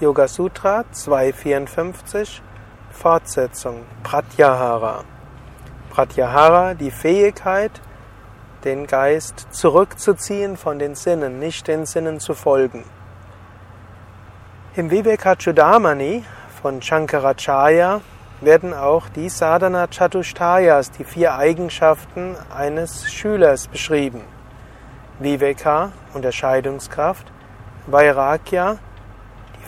Yoga Sutra 254 Fortsetzung Pratyahara. Pratyahara, die Fähigkeit, den Geist zurückzuziehen von den Sinnen, nicht den Sinnen zu folgen. Im Vivekachudamani von Shankaracharya werden auch die Sadhana Chatushtayas, die vier Eigenschaften eines Schülers beschrieben. Viveka, Unterscheidungskraft, Vairagya,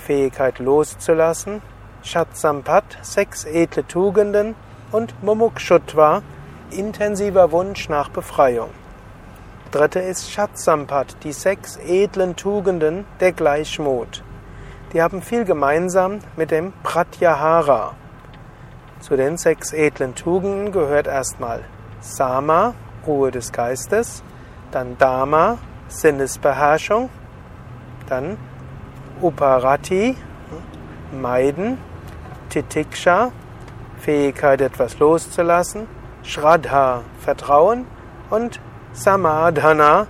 Fähigkeit loszulassen, Shatsampat, sechs edle Tugenden und Mumukshutva, intensiver Wunsch nach Befreiung. Dritte ist Shatsampat, die sechs edlen Tugenden der Gleichmut. Die haben viel gemeinsam mit dem Pratyahara. Zu den sechs edlen Tugenden gehört erstmal Sama, Ruhe des Geistes, dann Dharma, Sinnesbeherrschung, dann Uparati, Meiden, Titiksha, Fähigkeit etwas loszulassen, Shraddha, Vertrauen und Samadhana,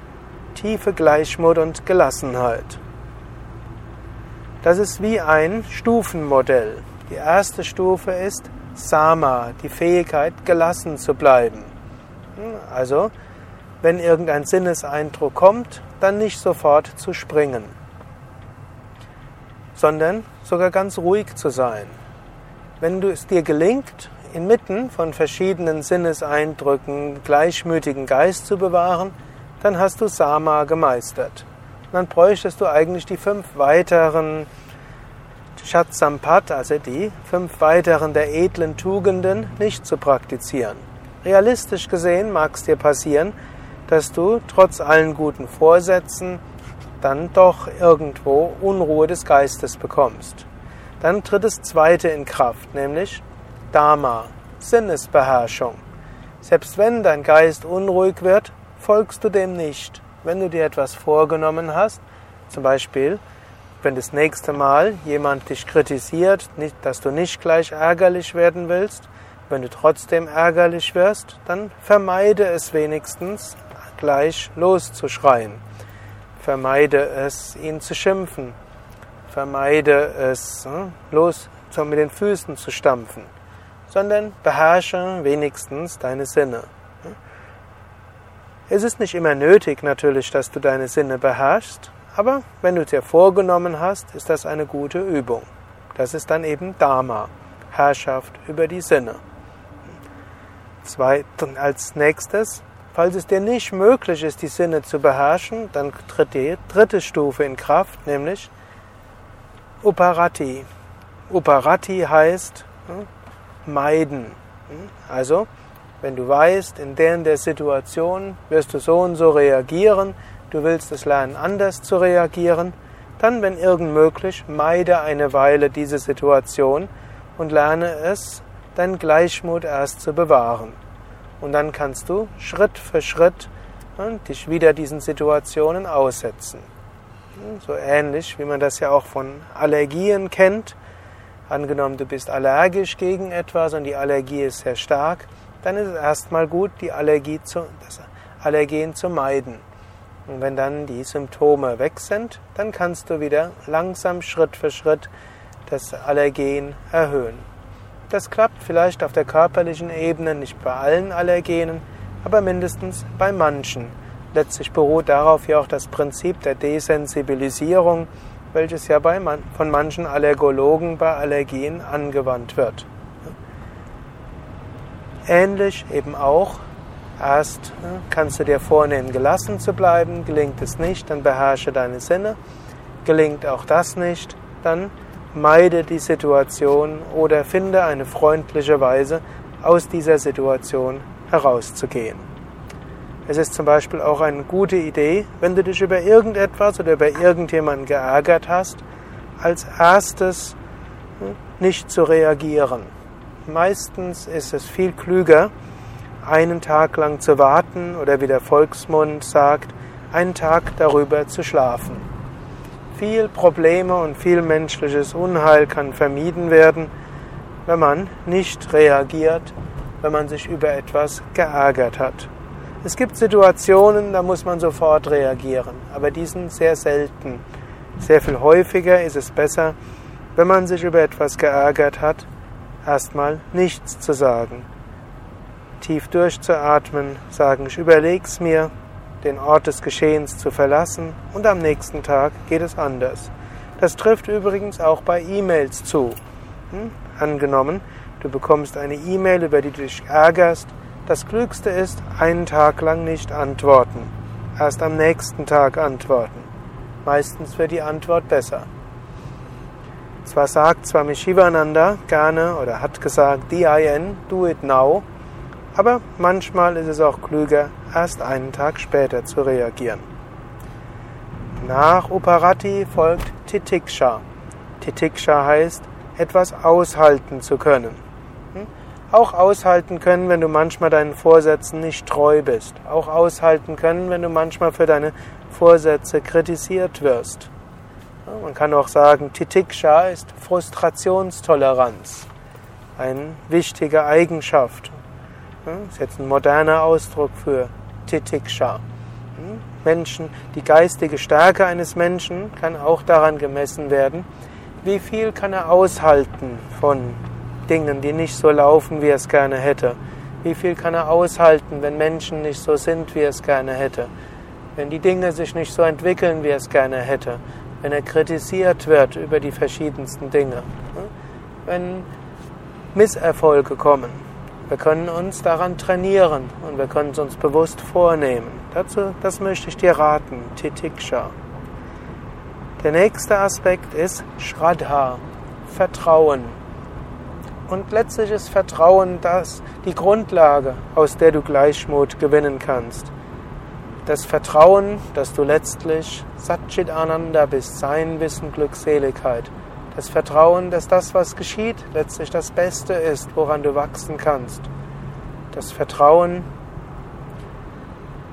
tiefe Gleichmut und Gelassenheit. Das ist wie ein Stufenmodell. Die erste Stufe ist Sama, die Fähigkeit, gelassen zu bleiben. Also, wenn irgendein Sinneseindruck kommt, dann nicht sofort zu springen, sondern sogar ganz ruhig zu sein. Wenn du es dir gelingt, inmitten von verschiedenen Sinneseindrücken gleichmütigen Geist zu bewahren, dann hast du Sama gemeistert. dann bräuchtest du eigentlich die fünf weiteren Shatsampat, also die fünf weiteren der edlen Tugenden, nicht zu praktizieren. Realistisch gesehen mag es dir passieren, dass du trotz allen guten Vorsätzen dann doch irgendwo Unruhe des Geistes bekommst. Dann tritt das zweite in Kraft, nämlich Dharma, Sinnesbeherrschung. Selbst wenn dein Geist unruhig wird, folgst du dem nicht. Wenn du dir etwas vorgenommen hast, zum Beispiel wenn das nächste Mal jemand dich kritisiert, nicht, dass du nicht gleich ärgerlich werden willst, wenn du trotzdem ärgerlich wirst, dann vermeide es wenigstens gleich loszuschreien. Vermeide es, ihn zu schimpfen. Vermeide es, hm, los mit den Füßen zu stampfen, sondern beherrsche wenigstens deine Sinne. Es ist nicht immer nötig natürlich, dass du deine Sinne beherrschst, aber wenn du dir vorgenommen hast, ist das eine gute Übung. Das ist dann eben Dharma, Herrschaft über die Sinne. Zweitens, als nächstes, falls es dir nicht möglich ist, die Sinne zu beherrschen, dann tritt die dritte Stufe in Kraft, nämlich Uparati. Uparati heißt hm, meiden. Hm, also, wenn du weißt, in der und der Situation wirst du so und so reagieren, du willst es lernen, anders zu reagieren, dann, wenn irgend möglich, meide eine Weile diese Situation und lerne es, dein Gleichmut erst zu bewahren. Und dann kannst du Schritt für Schritt ja, dich wieder diesen Situationen aussetzen. So ähnlich, wie man das ja auch von Allergien kennt. Angenommen, du bist allergisch gegen etwas und die Allergie ist sehr stark, dann ist es erstmal gut, die Allergie zu, das Allergen zu meiden. Und wenn dann die Symptome weg sind, dann kannst du wieder langsam Schritt für Schritt das Allergen erhöhen. Das klappt vielleicht auf der körperlichen Ebene nicht bei allen Allergenen, aber mindestens bei manchen. Letztlich beruht darauf ja auch das Prinzip der Desensibilisierung, welches ja bei man, von manchen Allergologen bei Allergien angewandt wird. Ähnlich eben auch Erst kannst du dir vornehmen, gelassen zu bleiben. Gelingt es nicht, dann beherrsche deine Sinne. Gelingt auch das nicht, dann meide die Situation oder finde eine freundliche Weise, aus dieser Situation herauszugehen. Es ist zum Beispiel auch eine gute Idee, wenn du dich über irgendetwas oder über irgendjemanden geärgert hast, als erstes nicht zu reagieren. Meistens ist es viel klüger, einen Tag lang zu warten oder wie der Volksmund sagt, einen Tag darüber zu schlafen. Viel Probleme und viel menschliches Unheil kann vermieden werden, wenn man nicht reagiert, wenn man sich über etwas geärgert hat. Es gibt Situationen, da muss man sofort reagieren, aber die sind sehr selten. Sehr viel häufiger ist es besser, wenn man sich über etwas geärgert hat, erstmal nichts zu sagen. Tief durchzuatmen, sagen, ich überleg's mir, den Ort des Geschehens zu verlassen und am nächsten Tag geht es anders. Das trifft übrigens auch bei E-Mails zu. Hm? Angenommen, du bekommst eine E-Mail, über die du dich ärgerst. Das Klügste ist, einen Tag lang nicht antworten. Erst am nächsten Tag antworten. Meistens wird die Antwort besser. Zwar sagt Swami Shivananda gerne oder hat gesagt, DIN, do it now, aber manchmal ist es auch klüger, erst einen Tag später zu reagieren. Nach Uparati folgt Titiksha. Titiksha heißt, etwas aushalten zu können. Hm? Auch aushalten können, wenn du manchmal deinen Vorsätzen nicht treu bist. Auch aushalten können, wenn du manchmal für deine Vorsätze kritisiert wirst. Man kann auch sagen, Titiksha ist Frustrationstoleranz. Eine wichtige Eigenschaft. Das ist jetzt ein moderner Ausdruck für Titiksha. Menschen, die geistige Stärke eines Menschen kann auch daran gemessen werden, wie viel kann er aushalten von Dingen, die nicht so laufen, wie er es gerne hätte. Wie viel kann er aushalten, wenn Menschen nicht so sind, wie er es gerne hätte. Wenn die Dinge sich nicht so entwickeln, wie er es gerne hätte. Wenn er kritisiert wird über die verschiedensten Dinge. Wenn Misserfolge kommen. Wir können uns daran trainieren und wir können es uns bewusst vornehmen. Dazu, das möchte ich dir raten, Titiksha. Der nächste Aspekt ist Shraddha, Vertrauen. Und letztlich ist Vertrauen das, die Grundlage, aus der du Gleichmut gewinnen kannst. Das Vertrauen, dass du letztlich Satchit Ananda bist, Sein, Wissen, Glückseligkeit. Das Vertrauen, dass das, was geschieht, letztlich das Beste ist, woran du wachsen kannst. Das Vertrauen,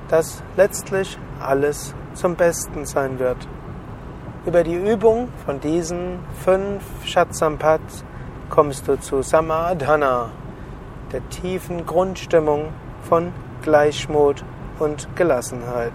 dass letztlich alles zum Besten sein wird. Über die Übung von diesen fünf Shatsampats kommst du zu Samadhana, der tiefen Grundstimmung von Gleichmut und Gelassenheit.